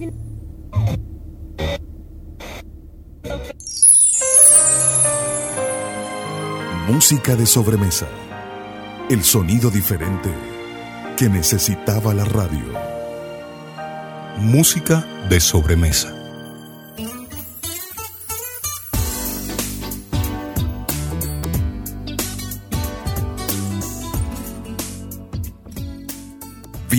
este. Música de sobremesa. El sonido diferente que necesitaba la radio. Música de sobremesa.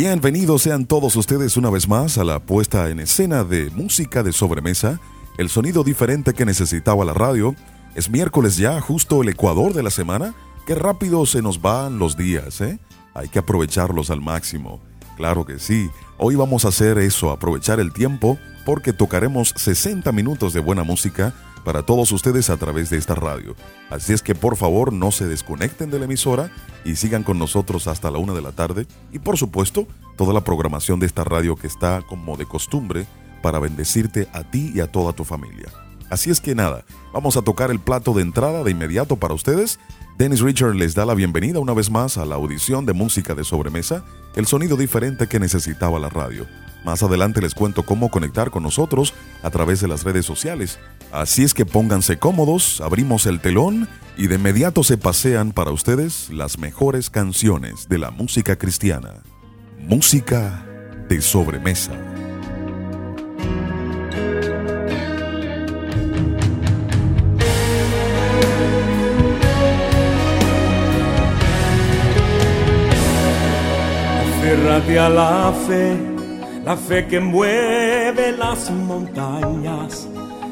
Bienvenidos sean todos ustedes una vez más a la puesta en escena de música de sobremesa, el sonido diferente que necesitaba la radio. Es miércoles ya, justo el ecuador de la semana. Qué rápido se nos van los días, ¿eh? Hay que aprovecharlos al máximo. Claro que sí. Hoy vamos a hacer eso, aprovechar el tiempo, porque tocaremos 60 minutos de buena música para todos ustedes a través de esta radio. Así es que por favor no se desconecten de la emisora y sigan con nosotros hasta la una de la tarde. Y por supuesto, toda la programación de esta radio que está como de costumbre para bendecirte a ti y a toda tu familia. Así es que nada, vamos a tocar el plato de entrada de inmediato para ustedes. Dennis Richard les da la bienvenida una vez más a la audición de música de sobremesa, el sonido diferente que necesitaba la radio. Más adelante les cuento cómo conectar con nosotros a través de las redes sociales. Así es que pónganse cómodos, abrimos el telón y de inmediato se pasean para ustedes las mejores canciones de la música cristiana. Música de sobremesa. Aférrate a la fe, la fe que mueve las montañas,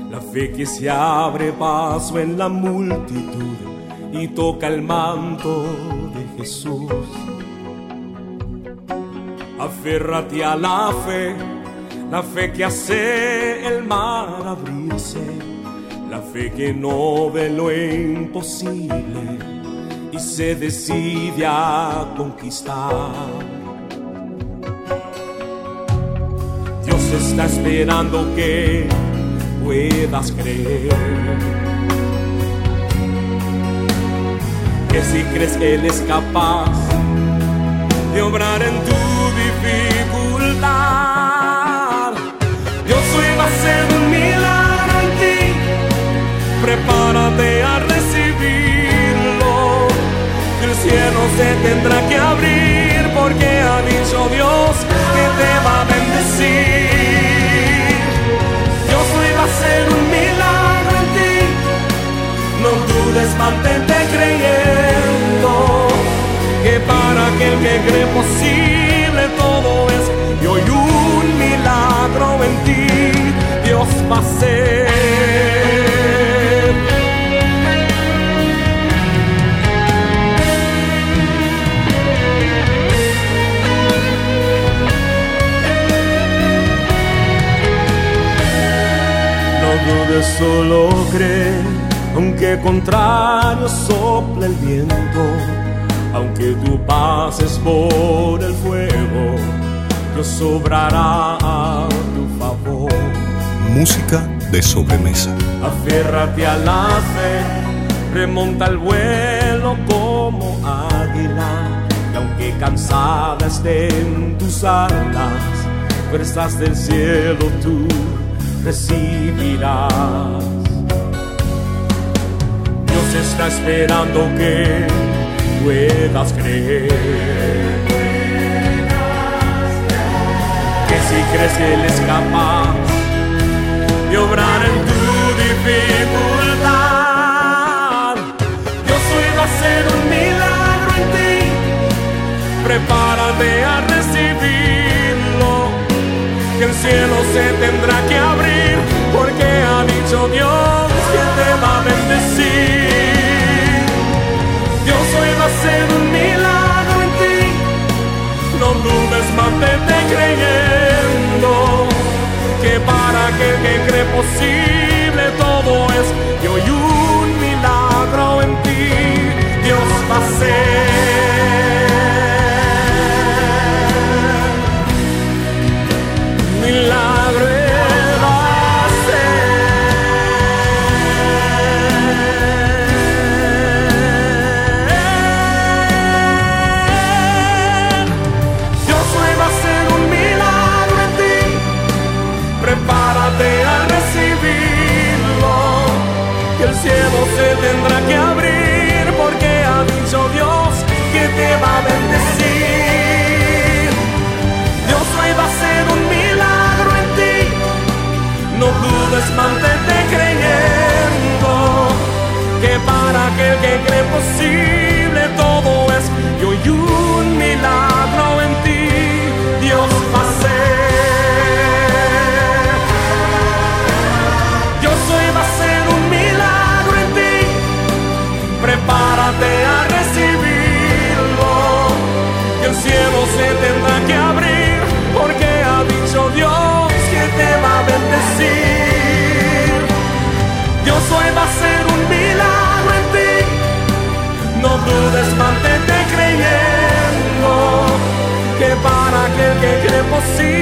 la fe que se abre paso en la multitud y toca el manto de Jesús. Aférrate a la fe, la fe que hace el mar abrirse, la fe que no ve lo imposible y se decide a conquistar. Está esperando que puedas creer. Que si crees que Él es capaz de obrar en tu dificultad, Dios hoy va a hacer un milagro en ti. Prepárate a recibirlo. El cielo se tendrá que abrir dudes, mantente creyendo que para aquel que cree posible todo es. Y hoy un milagro en ti Dios va hacer. dudes, solo cree, aunque contrario sople el viento, aunque tú pases por el fuego, Dios obrará a tu favor. Música de sobremesa. Aférrate a la fe, remonta el vuelo como águila, y aunque cansada estén tus alas, fuerzas del cielo tú recibirás. Está esperando que puedas creer. Que si crees Él es capaz de obrar en tu dificultad, Dios hoy va a hacer un milagro en ti. Prepárate a recibirlo que el cielo se tendrá que abrir, porque ha dicho Dios que te va a bendecir. Hacer un milagro en ti, no dudes, mantente creyendo, que para aquel que cree posible todo es, y hoy un milagro en ti, Dios va a hacer. Tendrá que abrir porque ha dicho Dios que te va a bendecir. Dios hoy va a hacer un milagro en ti. No dudes, mantente creyendo que para aquel que cree posible todo es y hoy un milagro en ti. Dios va a Prepárate a recibirlo. Que el cielo se tendrá que abrir porque ha dicho Dios que te va a bendecir. Dios hoy va a hacer un milagro en ti. No dudes, mantente creyendo que para aquel que cree posible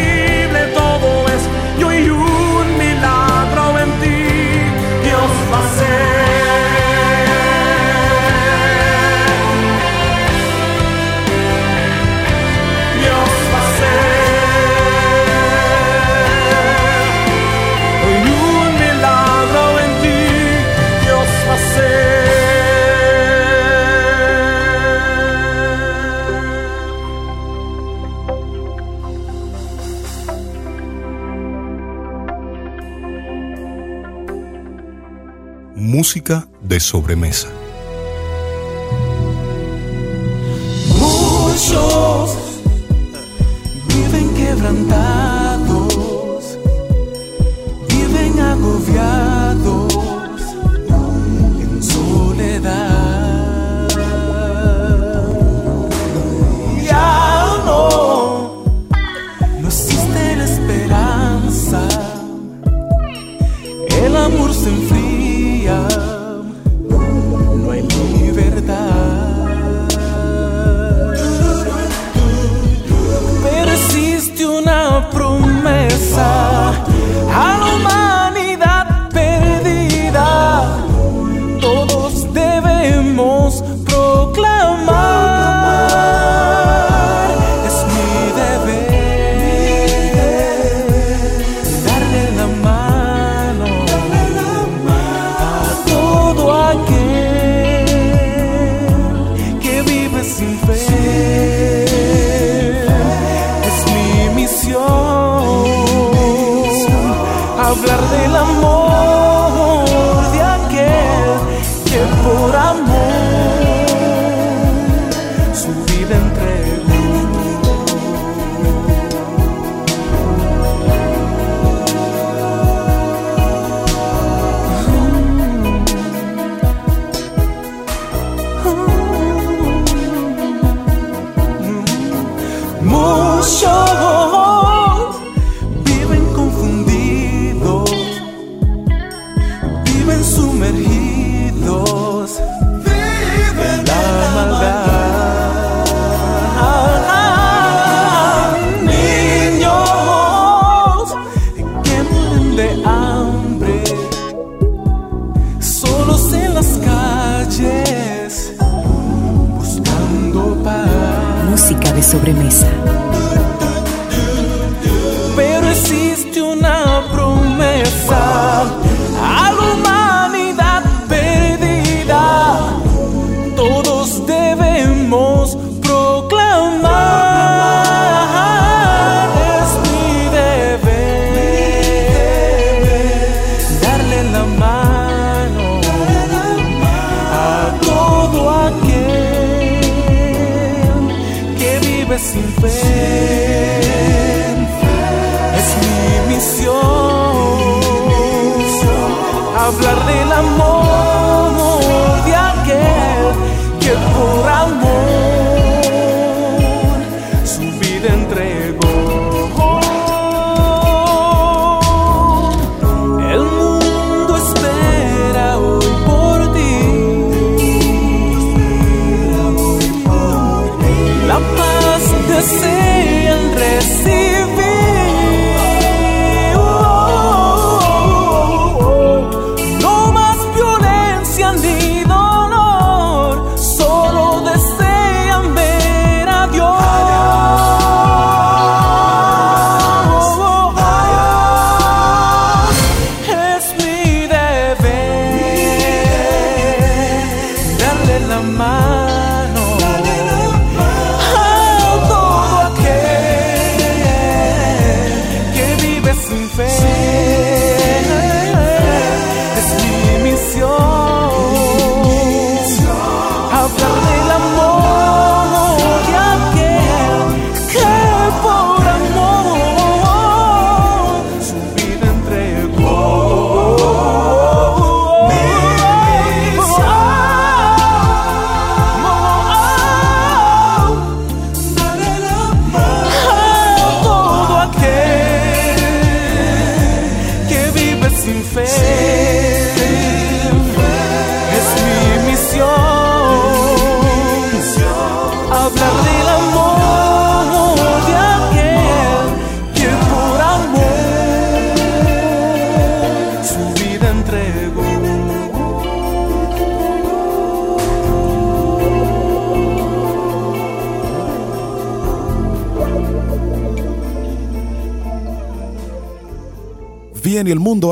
Música de sobremesa.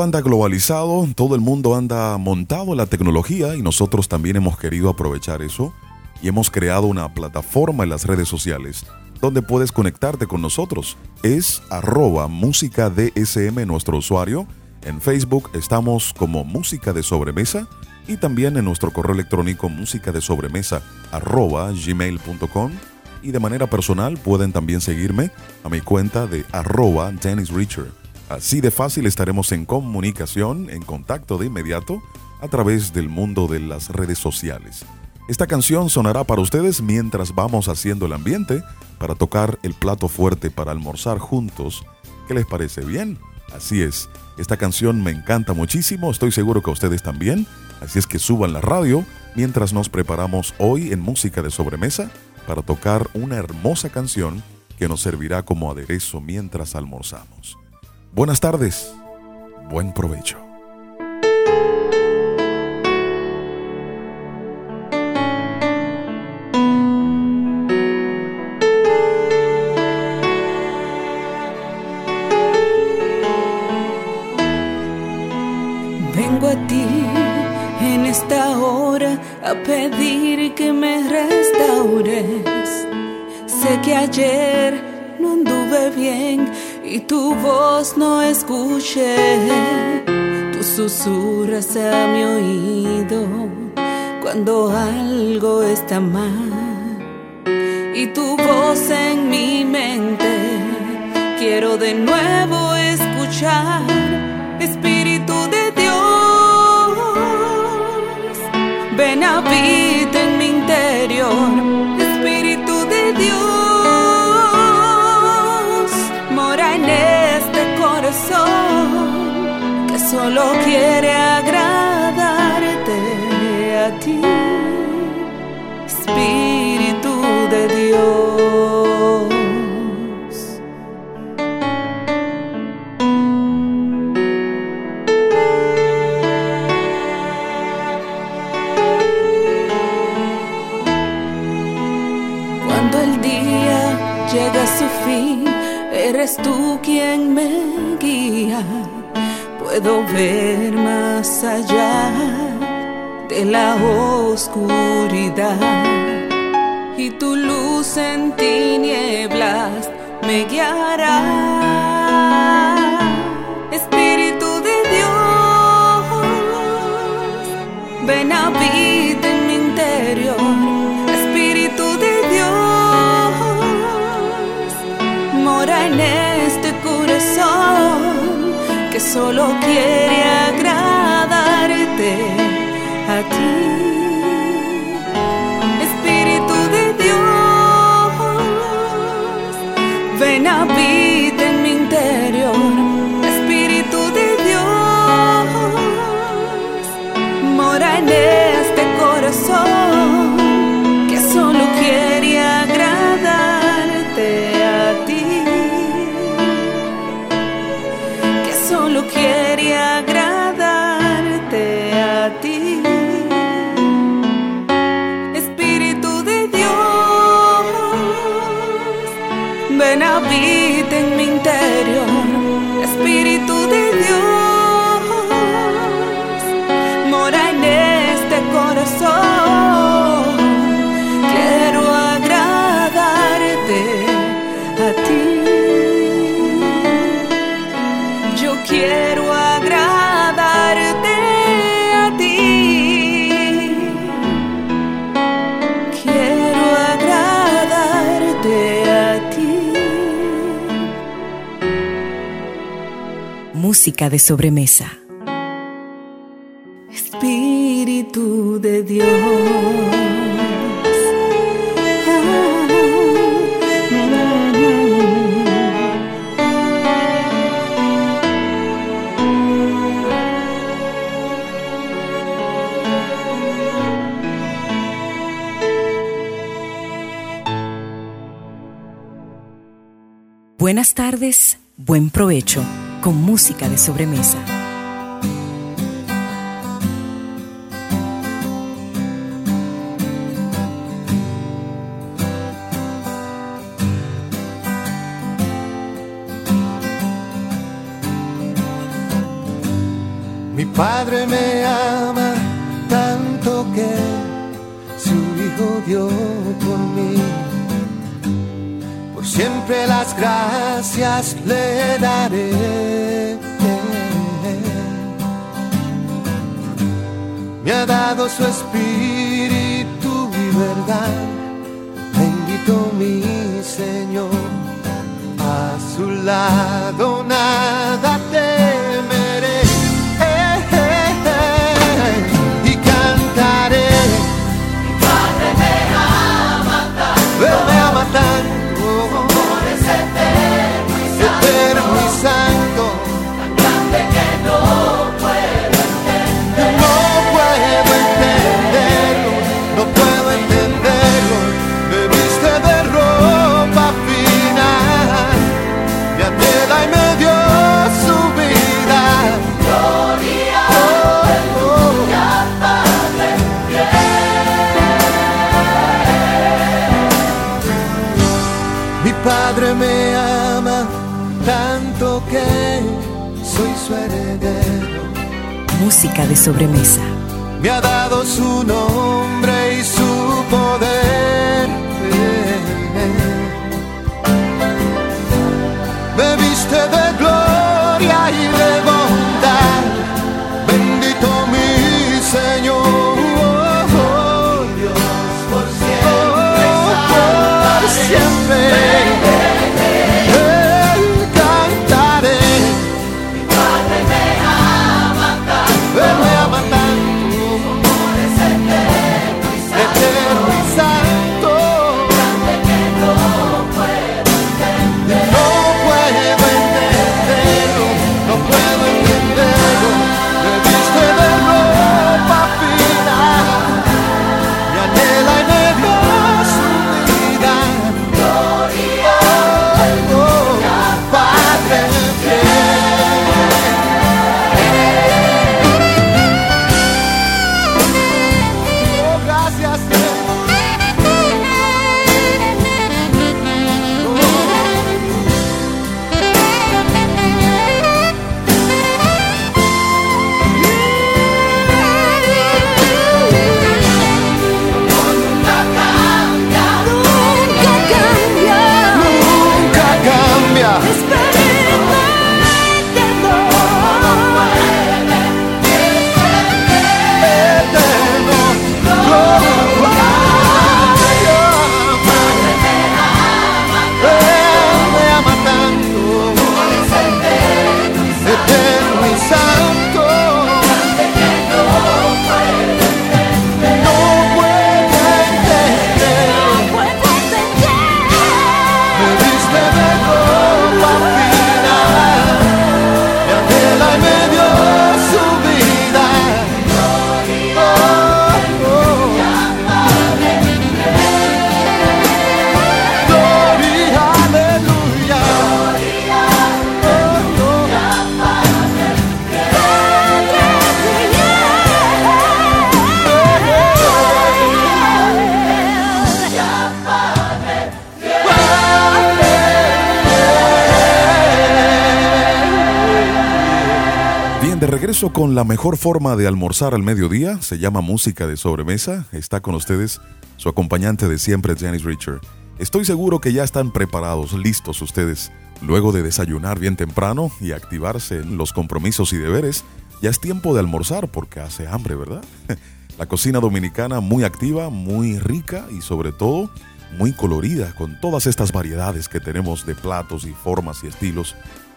Anda globalizado, todo el mundo anda montado en la tecnología y nosotros también hemos querido aprovechar eso y hemos creado una plataforma en las redes sociales donde puedes conectarte con nosotros. Es arroba música DSM nuestro usuario. En Facebook estamos como música de sobremesa y también en nuestro correo electrónico música de sobremesa arroba gmail.com y de manera personal pueden también seguirme a mi cuenta de arroba Dennis Richard. Así de fácil estaremos en comunicación, en contacto de inmediato, a través del mundo de las redes sociales. Esta canción sonará para ustedes mientras vamos haciendo el ambiente para tocar el plato fuerte para almorzar juntos. ¿Qué les parece bien? Así es, esta canción me encanta muchísimo, estoy seguro que a ustedes también, así es que suban la radio mientras nos preparamos hoy en música de sobremesa para tocar una hermosa canción que nos servirá como aderezo mientras almorzamos. Buenas tardes, buen provecho. Vengo a ti en esta hora a pedir que me restaures. Sé que ayer no anduve bien y tu voz no escuché. Tú susurras a mi oído cuando algo está mal. Y tu voz en mi mente quiero de nuevo escuchar. Espíritu de Dios, ven habita solo quiere agradarte a ti. Puedo ver más allá de la oscuridad y tu luz en tinieblas me guiará. Espíritu de Dios, ven habita en mi interior. Espíritu de Dios, mora en este corazón que solo a Música de sobremesa. Espíritu de Dios. Buenas tardes, buen provecho con música de sobremesa. Padre me ama tanto que su Hijo dio por mí. Por siempre las gracias le daré. Su espíritu y verdad. Bendito mi Señor. A su lado nada Con la mejor forma de almorzar al mediodía, se llama música de sobremesa. Está con ustedes su acompañante de siempre, Janice Richard. Estoy seguro que ya están preparados, listos ustedes. Luego de desayunar bien temprano y activarse en los compromisos y deberes, ya es tiempo de almorzar porque hace hambre, ¿verdad? La cocina dominicana muy activa, muy rica y sobre todo muy colorida con todas estas variedades que tenemos de platos y formas y estilos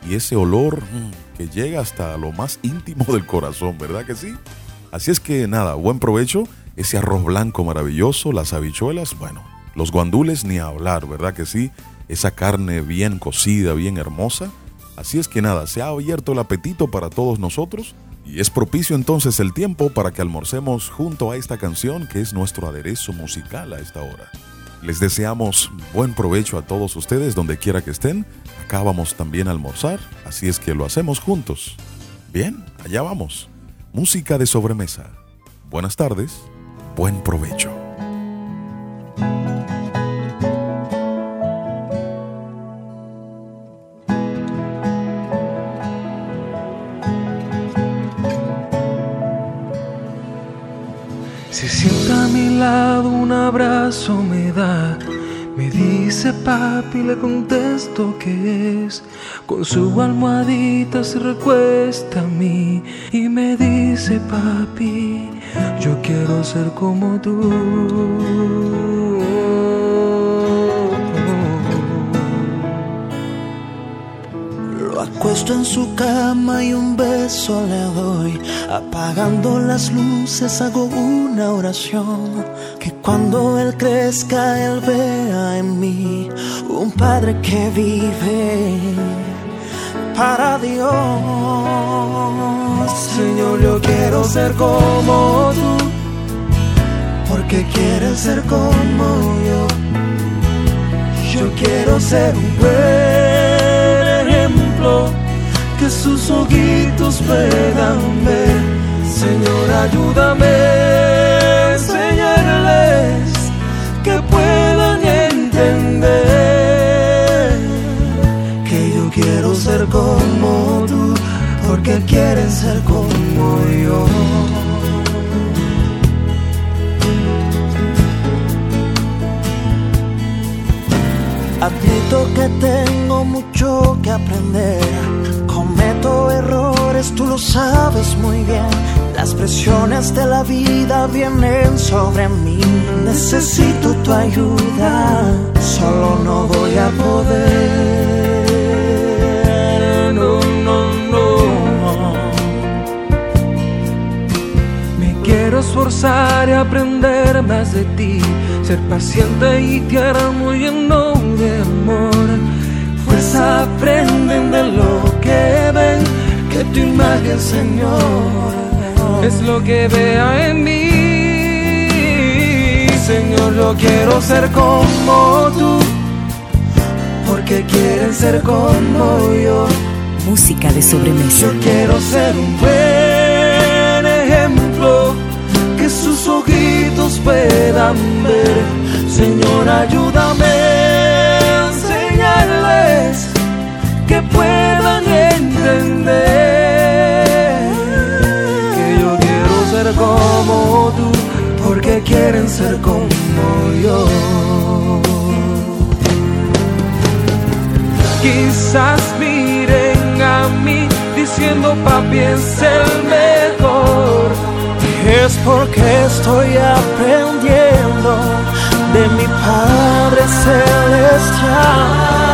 y ese olor mm, llega hasta lo más íntimo del corazón, ¿verdad que sí? Así es que nada, buen provecho, ese arroz blanco maravilloso, las habichuelas, bueno, los guandules ni hablar, ¿verdad que sí? Esa carne bien cocida, bien hermosa. Así es que nada, se ha abierto el apetito para todos nosotros y es propicio entonces el tiempo para que almorcemos junto a esta canción que es nuestro aderezo musical a esta hora. Les deseamos buen provecho a todos ustedes donde quiera que estén. Acá vamos también a almorzar, así es que lo hacemos juntos. Bien, allá vamos. Música de sobremesa. Buenas tardes, buen provecho. Un abrazo me da. Me dice papi, le contesto que es. Con su almohadita se recuesta a mí y me dice papi, yo quiero ser como tú. Acuesto en su cama y un beso le doy. Apagando las luces hago una oración. Que cuando él crezca, él vea en mí un padre que vive para Dios. Señor, yo quiero ser como tú. Porque quieres ser como yo. Yo quiero ser un buen ejemplo que sus ojitos puedan ver. Señor, ayúdame a enseñarles que puedan entender que yo quiero ser como tú, porque quieren ser como yo. Admito que tengo mucho que aprender. Cometo errores, tú lo sabes muy bien. Las presiones de la vida vienen sobre mí. Necesito tu ayuda, solo no voy a poder. No, no, no. Me quiero esforzar y aprender más de ti, ser paciente y tierno lleno de amor. Fuerza aprenden de lo que ven, que tu imagen, Señor, es lo que vea en mí. Señor, yo quiero ser como tú, porque quieren ser como yo. Música de sobremesa. Yo quiero ser un buen ejemplo que sus ojitos puedan ver. Señor, ayúdame a enseñarles que puedan entender que yo quiero ser como tú, porque quieren ser como yo. Quizás miren a mí diciendo papi es el mejor. Es porque estoy aprendiendo de mi Padre Celestial.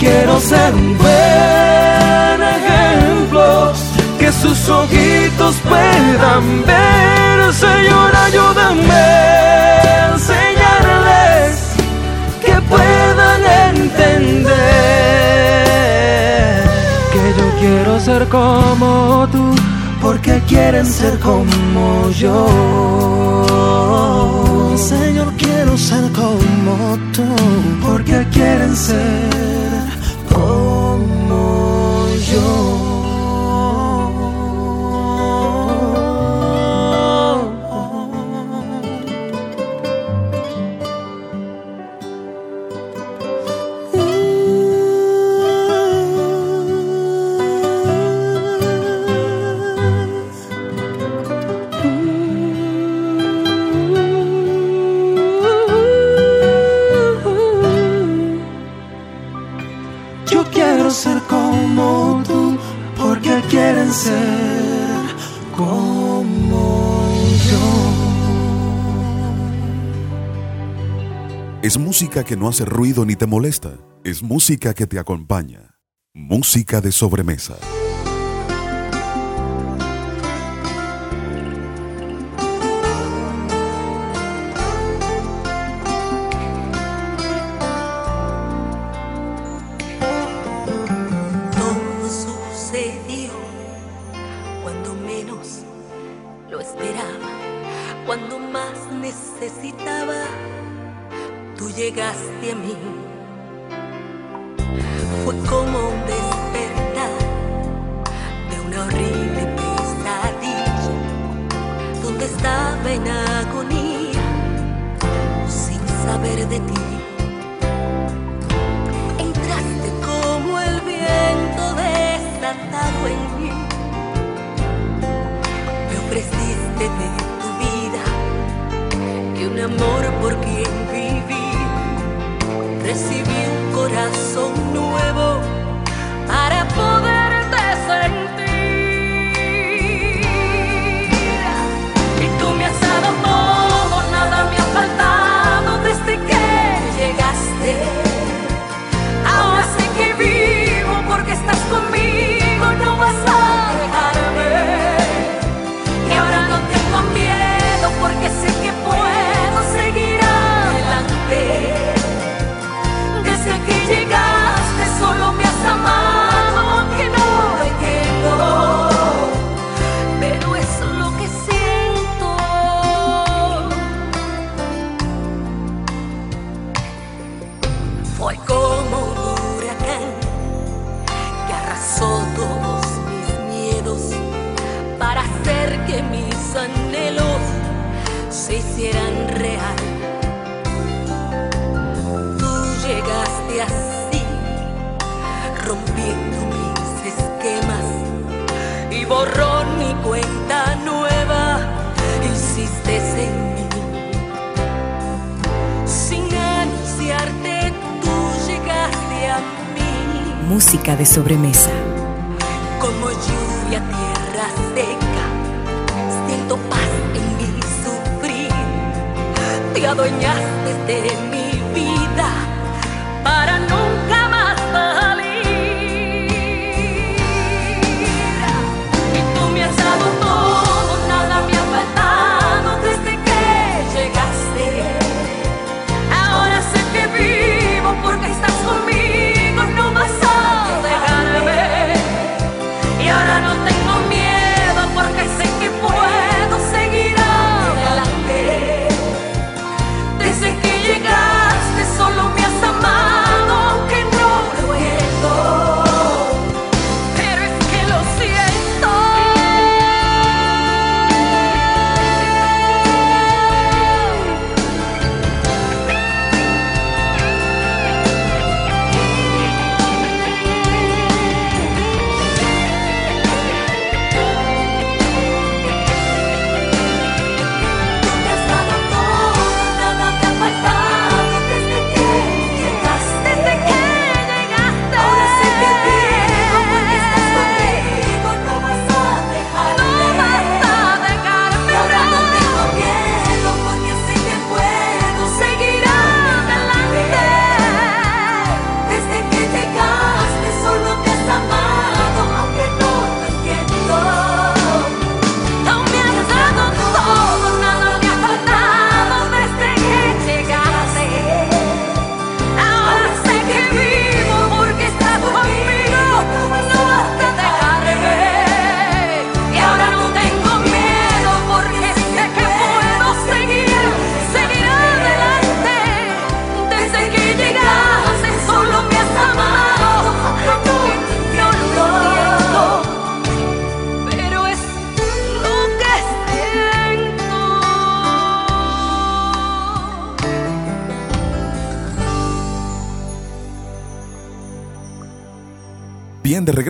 Quiero ser un buen ejemplo que sus ojitos puedan ver. Señor, ayúdame a enseñarles que puedan entender que yo quiero ser como tú, porque quieren ser como yo. Señor, quiero ser como tú, porque quieren ser como música que no hace ruido ni te molesta. Es música que te acompaña. Música de sobremesa. did you.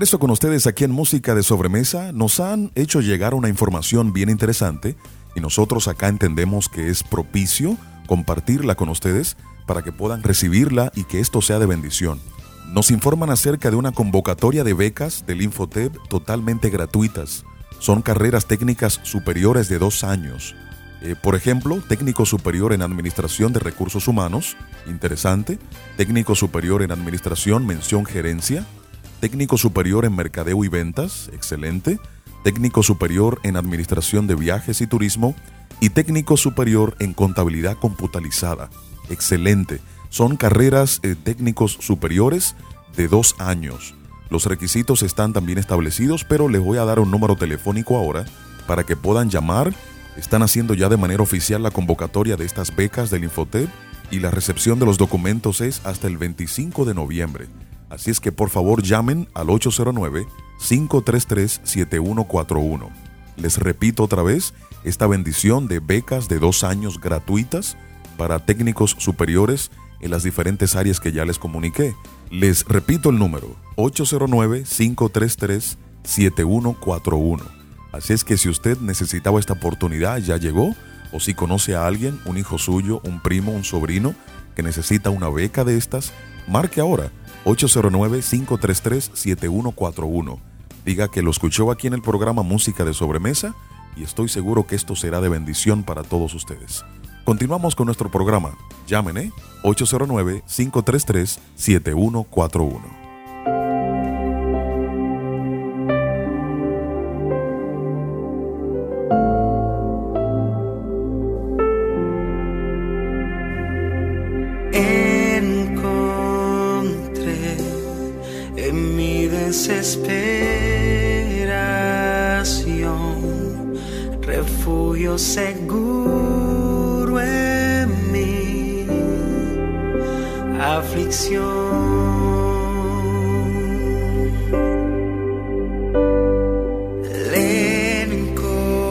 regreso con ustedes aquí en Música de Sobremesa, nos han hecho llegar una información bien interesante y nosotros acá entendemos que es propicio compartirla con ustedes para que puedan recibirla y que esto sea de bendición. Nos informan acerca de una convocatoria de becas del Infotep totalmente gratuitas. Son carreras técnicas superiores de dos años. Eh, por ejemplo, técnico superior en Administración de Recursos Humanos, interesante. Técnico superior en Administración, mención gerencia, técnico superior en mercadeo y ventas, excelente, técnico superior en administración de viajes y turismo y técnico superior en contabilidad Computalizada, excelente. Son carreras eh, técnicos superiores de dos años. Los requisitos están también establecidos, pero les voy a dar un número telefónico ahora para que puedan llamar. Están haciendo ya de manera oficial la convocatoria de estas becas del Infotep y la recepción de los documentos es hasta el 25 de noviembre. Así es que por favor llamen al 809-533-7141. Les repito otra vez esta bendición de becas de dos años gratuitas para técnicos superiores en las diferentes áreas que ya les comuniqué. Les repito el número 809-533-7141. Así es que si usted necesitaba esta oportunidad, ya llegó, o si conoce a alguien, un hijo suyo, un primo, un sobrino, que necesita una beca de estas, marque ahora 809-533-7141. Diga que lo escuchó aquí en el programa Música de Sobremesa y estoy seguro que esto será de bendición para todos ustedes. Continuamos con nuestro programa. Llamen, ¿eh? 809-533-7141. Desesperación refugio seguro en mi aflicción. Le encontré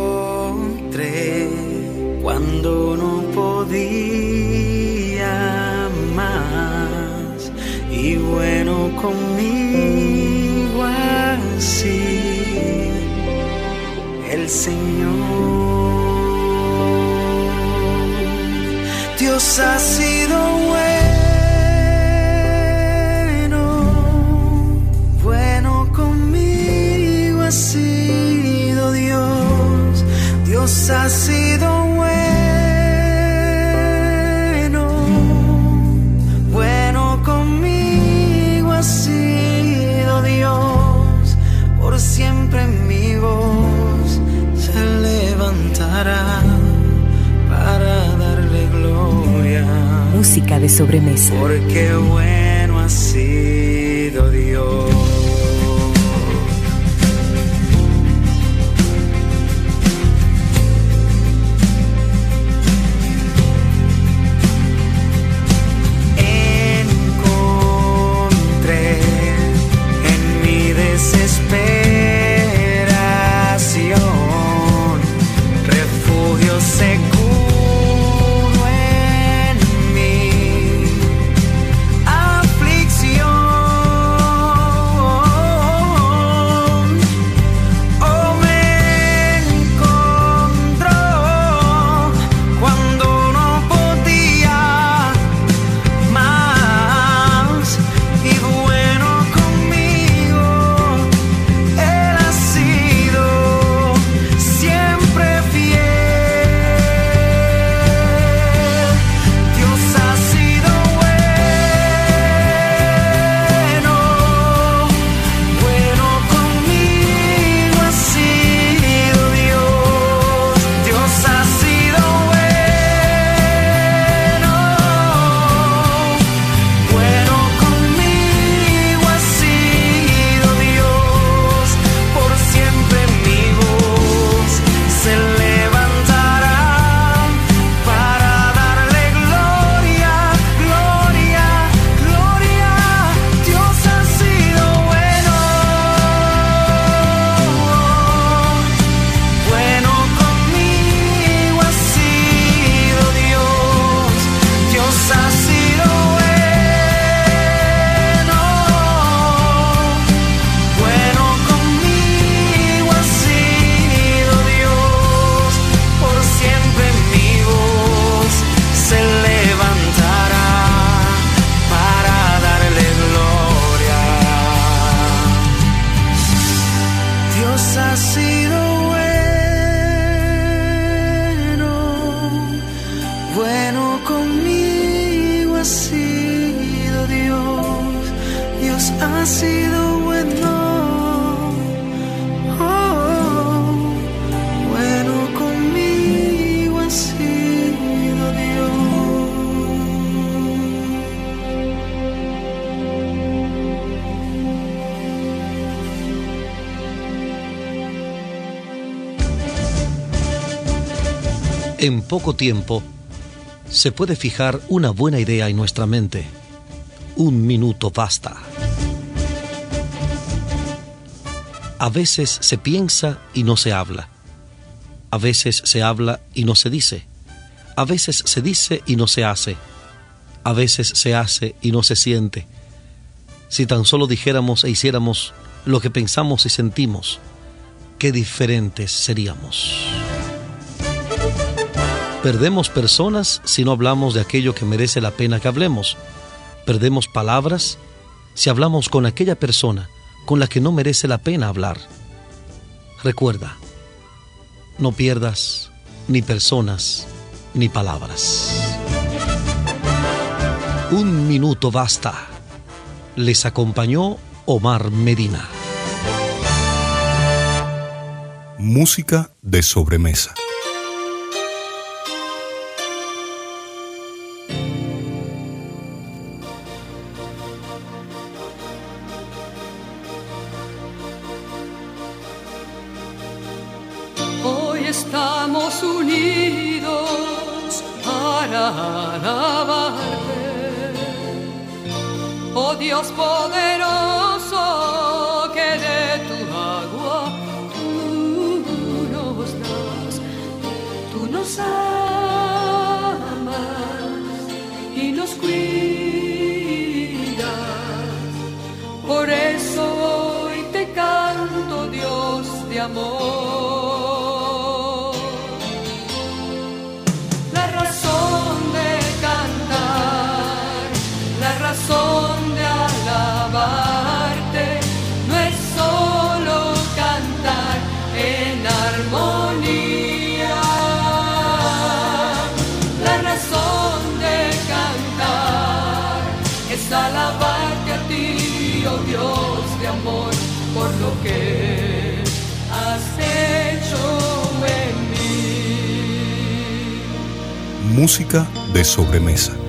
cuando no podía más y bueno conmigo Dios ha sido bueno, bueno conmigo ha sido Dios. Dios ha sido de sobremesa. En poco tiempo se puede fijar una buena idea en nuestra mente. Un minuto basta. A veces se piensa y no se habla. A veces se habla y no se dice. A veces se dice y no se hace. A veces se hace y no se siente. Si tan solo dijéramos e hiciéramos lo que pensamos y sentimos, qué diferentes seríamos. Perdemos personas si no hablamos de aquello que merece la pena que hablemos. Perdemos palabras si hablamos con aquella persona con la que no merece la pena hablar. Recuerda, no pierdas ni personas ni palabras. Un minuto basta. Les acompañó Omar Medina. Música de sobremesa. Dios poderoso, Música de sobremesa.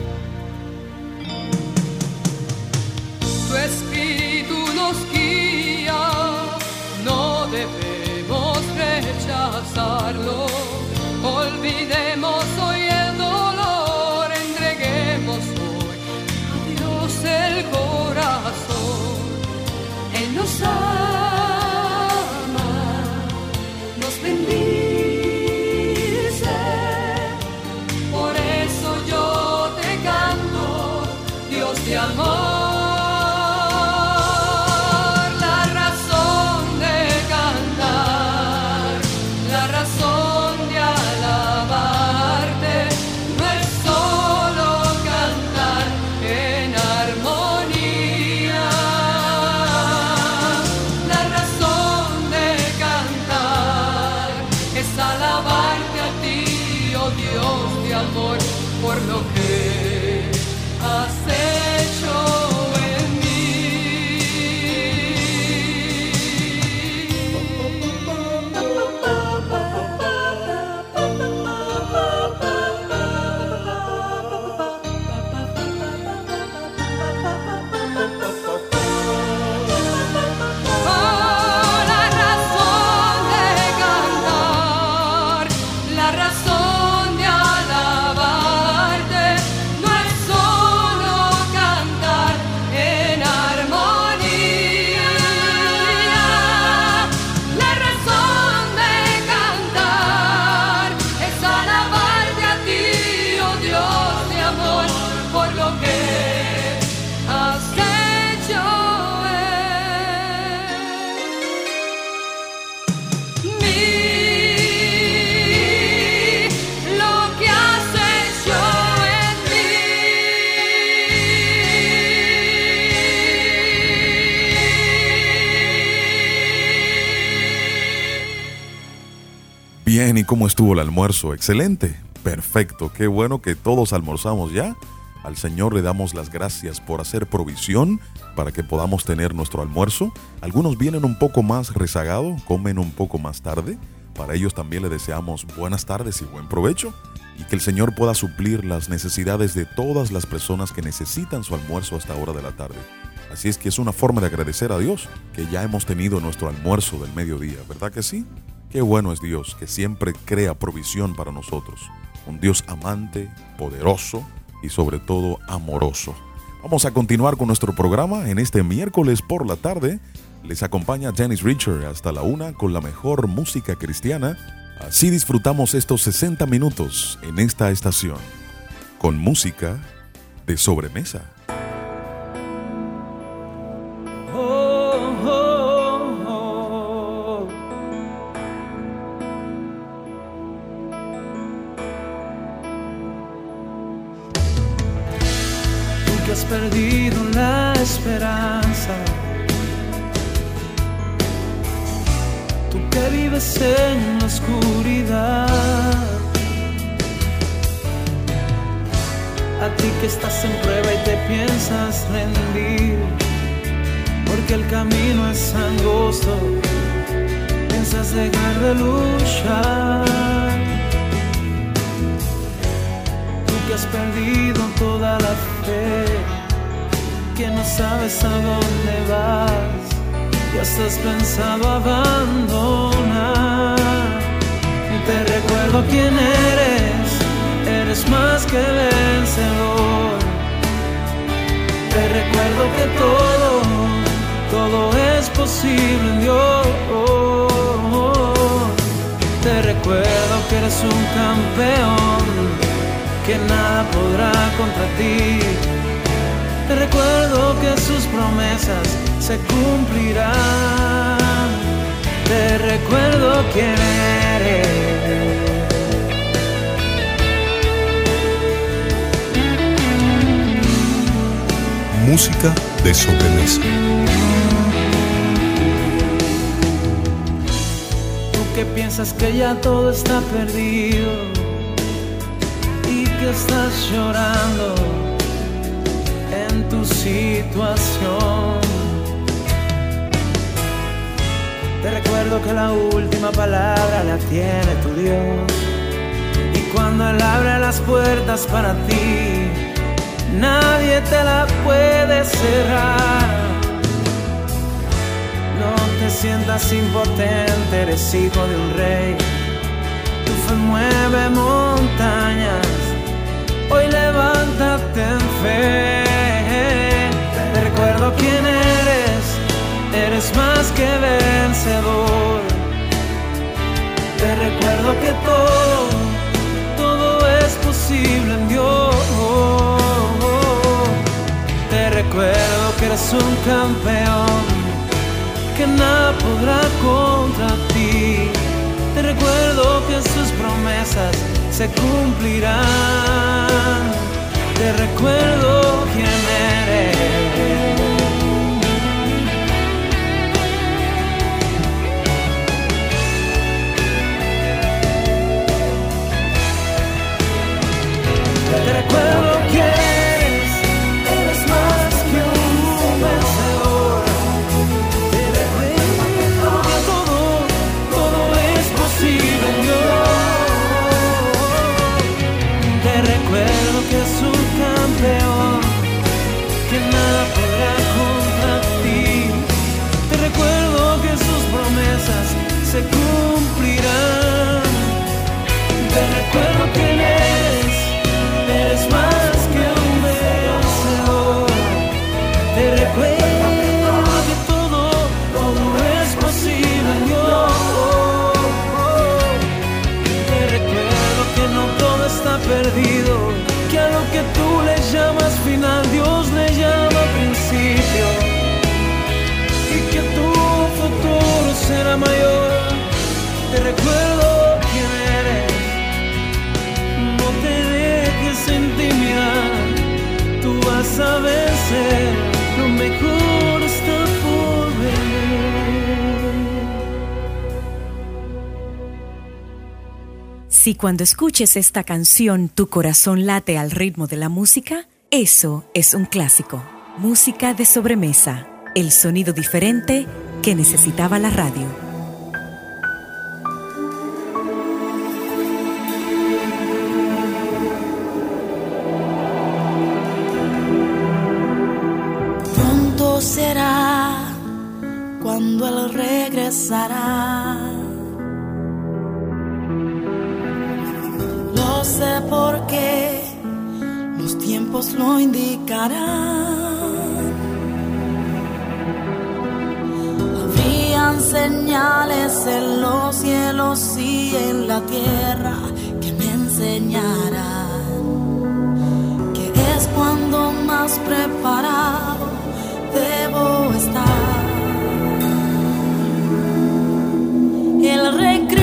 Bien, ¿y cómo estuvo el almuerzo? Excelente, perfecto, qué bueno que todos almorzamos ya. Al Señor le damos las gracias por hacer provisión para que podamos tener nuestro almuerzo. Algunos vienen un poco más rezagados, comen un poco más tarde. Para ellos también le deseamos buenas tardes y buen provecho y que el Señor pueda suplir las necesidades de todas las personas que necesitan su almuerzo a esta hora de la tarde. Así es que es una forma de agradecer a Dios que ya hemos tenido nuestro almuerzo del mediodía, ¿verdad que sí? Qué bueno es Dios que siempre crea provisión para nosotros. Un Dios amante, poderoso y sobre todo amoroso. Vamos a continuar con nuestro programa en este miércoles por la tarde. Les acompaña Janice Richard hasta la una con la mejor música cristiana. Así disfrutamos estos 60 minutos en esta estación con música de sobremesa. Esperanza. Tú que vives en la oscuridad. A ti que estás en prueba y te piensas rendir. Porque el camino es angosto. Piensas dejar de luchar. Tú que has perdido toda la fe. Que no sabes a dónde vas. Y hasta has pensado abandonar. Te recuerdo quién eres. Eres más que vencedor. Te recuerdo que todo, todo es posible en Dios. Te recuerdo que eres un campeón, que nada podrá contra ti. Te recuerdo que sus promesas se cumplirán. Te recuerdo quién eres. Música de sobremesa. Tú que piensas que ya todo está perdido y que estás llorando tu situación. Te recuerdo que la última palabra la tiene tu Dios. Y cuando Él abre las puertas para ti, nadie te la puede cerrar. No te sientas impotente, eres hijo de un rey. Tu fe mueve montañas. Hoy levántate en fe. Te recuerdo que todo, todo es posible en Dios. Te recuerdo que eres un campeón, que nada podrá contra ti. Te recuerdo que sus promesas se cumplirán. Te recuerdo quién eres. Si cuando escuches esta canción tu corazón late al ritmo de la música, eso es un clásico. Música de sobremesa, el sonido diferente que necesitaba la radio. Será cuando Él regresará. Lo indicarán. Habrían señales en los cielos y en la tierra que me enseñarán que es cuando más preparado debo estar. Él regresará,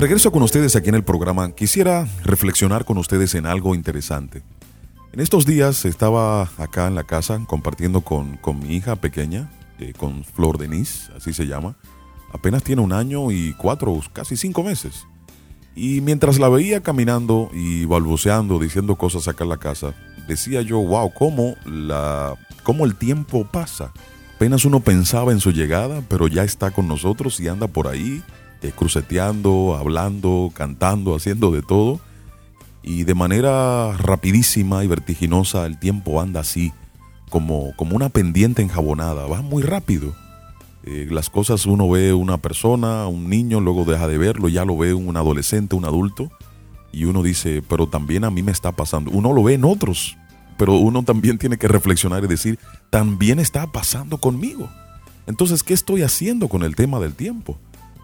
regreso con ustedes aquí en el programa, quisiera reflexionar con ustedes en algo interesante. En estos días estaba acá en la casa compartiendo con, con mi hija pequeña, eh, con Flor Denise, así se llama. Apenas tiene un año y cuatro, casi cinco meses. Y mientras la veía caminando y balbuceando, diciendo cosas acá en la casa, decía yo, wow, cómo, la, cómo el tiempo pasa. Apenas uno pensaba en su llegada, pero ya está con nosotros y anda por ahí, eh, cruceteando, hablando, cantando, haciendo de todo. Y de manera rapidísima y vertiginosa el tiempo anda así, como, como una pendiente enjabonada, va muy rápido. Eh, las cosas uno ve una persona, un niño, luego deja de verlo, ya lo ve un adolescente, un adulto, y uno dice, pero también a mí me está pasando. Uno lo ve en otros, pero uno también tiene que reflexionar y decir, también está pasando conmigo. Entonces, ¿qué estoy haciendo con el tema del tiempo?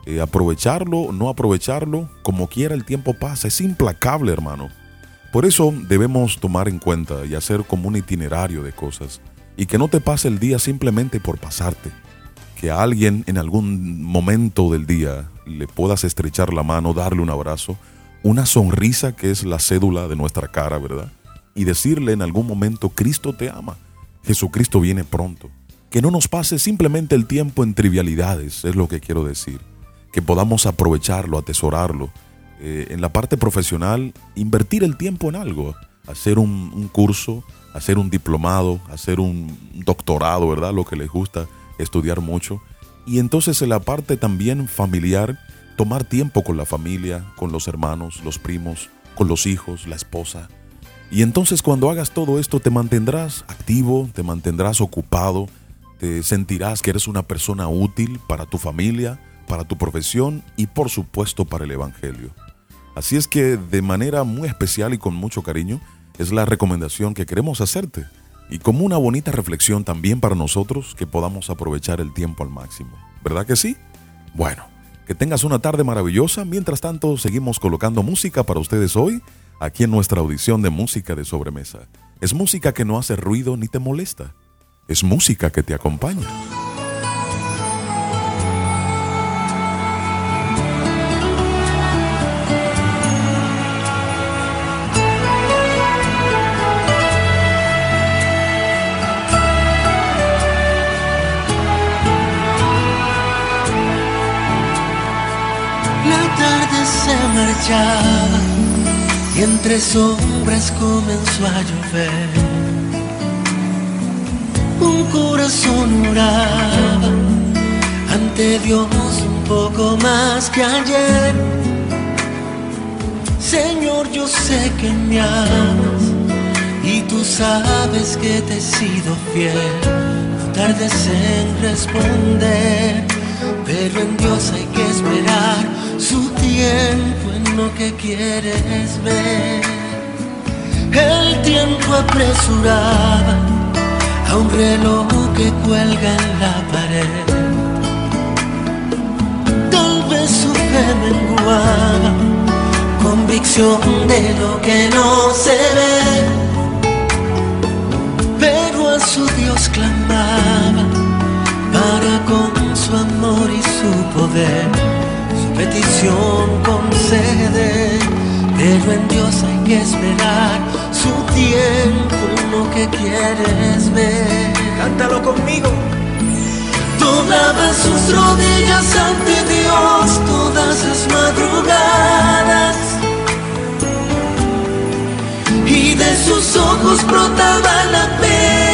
Eh, aprovecharlo, no aprovecharlo, como quiera el tiempo pasa, es implacable, hermano. Por eso debemos tomar en cuenta y hacer como un itinerario de cosas, y que no te pase el día simplemente por pasarte que a alguien en algún momento del día le puedas estrechar la mano, darle un abrazo, una sonrisa que es la cédula de nuestra cara, ¿verdad? Y decirle en algún momento, Cristo te ama, Jesucristo viene pronto. Que no nos pase simplemente el tiempo en trivialidades, es lo que quiero decir. Que podamos aprovecharlo, atesorarlo. Eh, en la parte profesional, invertir el tiempo en algo, hacer un, un curso, hacer un diplomado, hacer un doctorado, ¿verdad? Lo que les gusta estudiar mucho. Y entonces en la parte también familiar, tomar tiempo con la familia, con los hermanos, los primos, con los hijos, la esposa. Y entonces cuando hagas todo esto te mantendrás activo, te mantendrás ocupado, te sentirás que eres una persona útil para tu familia, para tu profesión y por supuesto para el Evangelio. Así es que de manera muy especial y con mucho cariño es la recomendación que queremos hacerte y como una bonita reflexión también para nosotros que podamos aprovechar el tiempo al máximo. ¿Verdad que sí? Bueno, que tengas una tarde maravillosa. Mientras tanto, seguimos colocando música para ustedes hoy, aquí en nuestra audición de música de sobremesa. Es música que no hace ruido ni te molesta. Es música que te acompaña. Marchaba y entre sombras comenzó a llover. Un corazón oraba ante Dios un poco más que ayer. Señor, yo sé que me amas y tú sabes que te he sido fiel. No tardes en responder, pero en Dios hay que esperar su tiempo lo que quieres ver. El tiempo apresuraba a un reloj que cuelga en la pared. Tal vez su fe menguaba, convicción de lo que no se ve. Pero a su Dios clamaba para con su amor y su poder petición concede, pero en Dios hay que esperar su tiempo lo que quieres ver. Cántalo conmigo. Doblaba sus rodillas ante Dios todas las madrugadas y de sus ojos brotaba la pena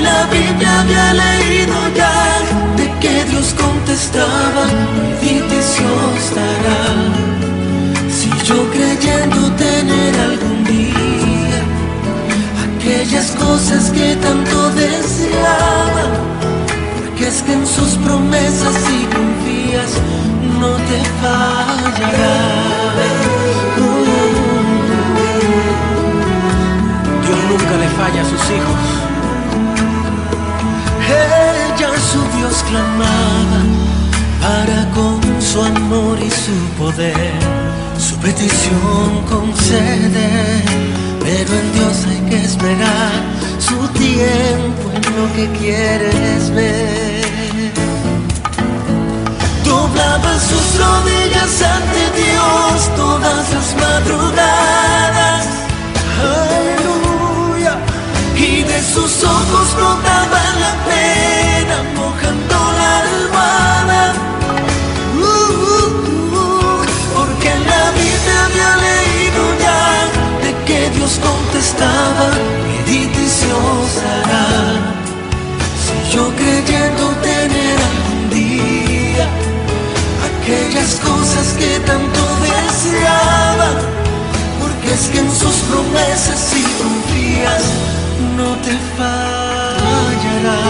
la Biblia había leído ya de que Dios contestaba mi Dios dará si yo creyendo tener algún día aquellas cosas que tanto deseaba porque es que en sus promesas si confías no te fallará Dios nunca le falla a sus hijos. Ella su Dios clamaba para su poder, su petición concede, pero en Dios hay que esperar su tiempo en lo que quieres ver. Doblaba sus rodillas ante Dios todas las madrugadas. Que tanto deseaba, porque es que en sus promesas si confías no te fallará.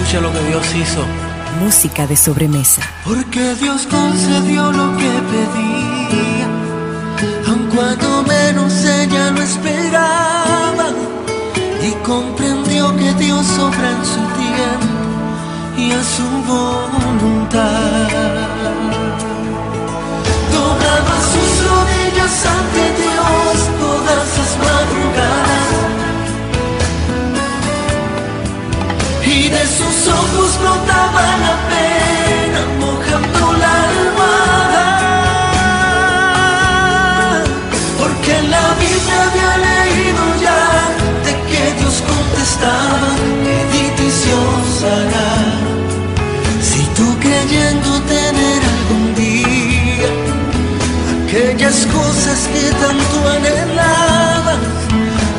Escucha lo que Dios hizo. Música de sobremesa. Porque Dios concedió lo que pedía, aun cuando menos ella lo esperaba, y comprendió que Dios obra en su tiempo y a su voluntad. Doblaba sus rodillas ante Dios todas las madrugadas. Y de sus ojos brotaba la pena mojando la almohada. Porque la Biblia había leído ya de que Dios contestaba medita y se os hará si tú creyendo tener algún día aquellas cosas que tanto anhelabas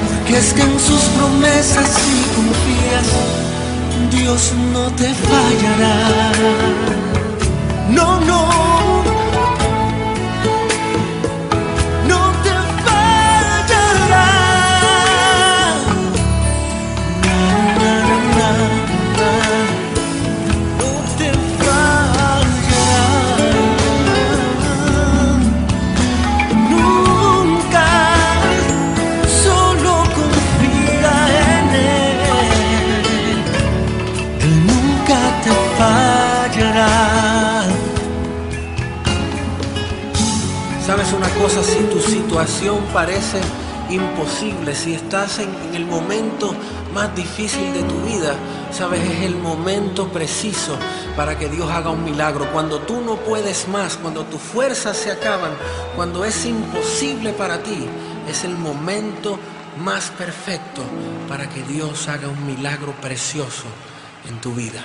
porque es que en sus promesas si confías Dios no te fallará. Parece imposible, si estás en, el momento más difícil de tu vida, sabes, es el momento preciso para que Dios haga un milagro. Cuando tú no puedes más, cuando tus fuerzas se acaban, cuando es imposible para ti, es el momento más perfecto para que Dios haga un milagro precioso en tu vida.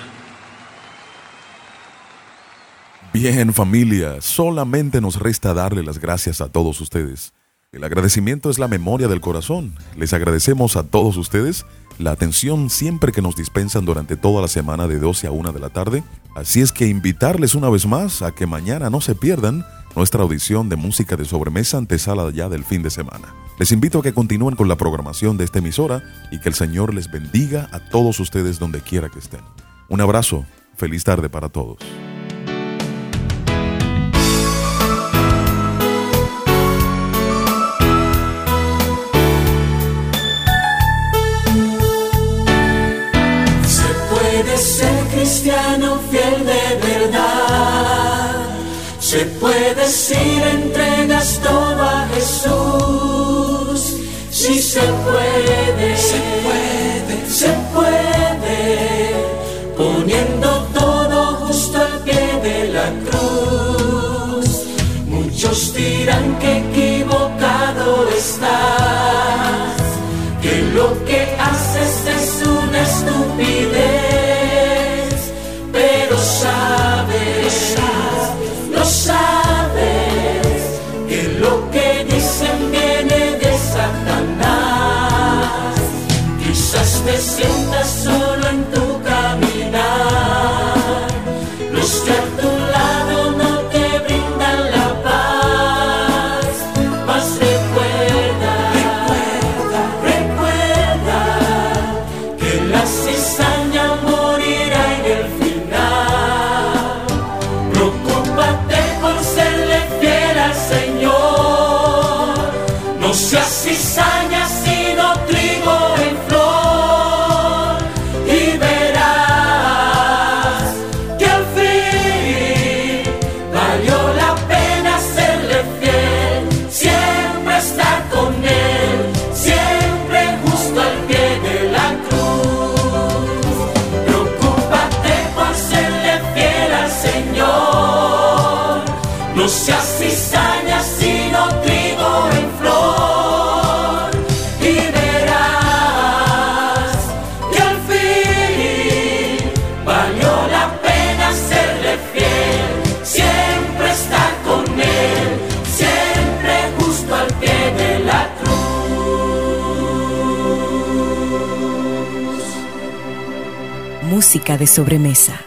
Bien familia, solamente nos resta darle las gracias a todos ustedes. El agradecimiento es la memoria del corazón. Les agradecemos a todos ustedes la atención siempre que nos dispensan durante toda la semana de 12 a 1 de la tarde. Así es que invitarles una vez más a que mañana no se pierdan nuestra audición de música de sobremesa antesala ya del fin de semana. Les invito a que continúen con la programación de esta emisora y que el Señor les bendiga a todos ustedes donde quiera que estén. Un abrazo, feliz tarde para todos. Se puede le entregas todo a Jesús. Si se puede, De sobremesa.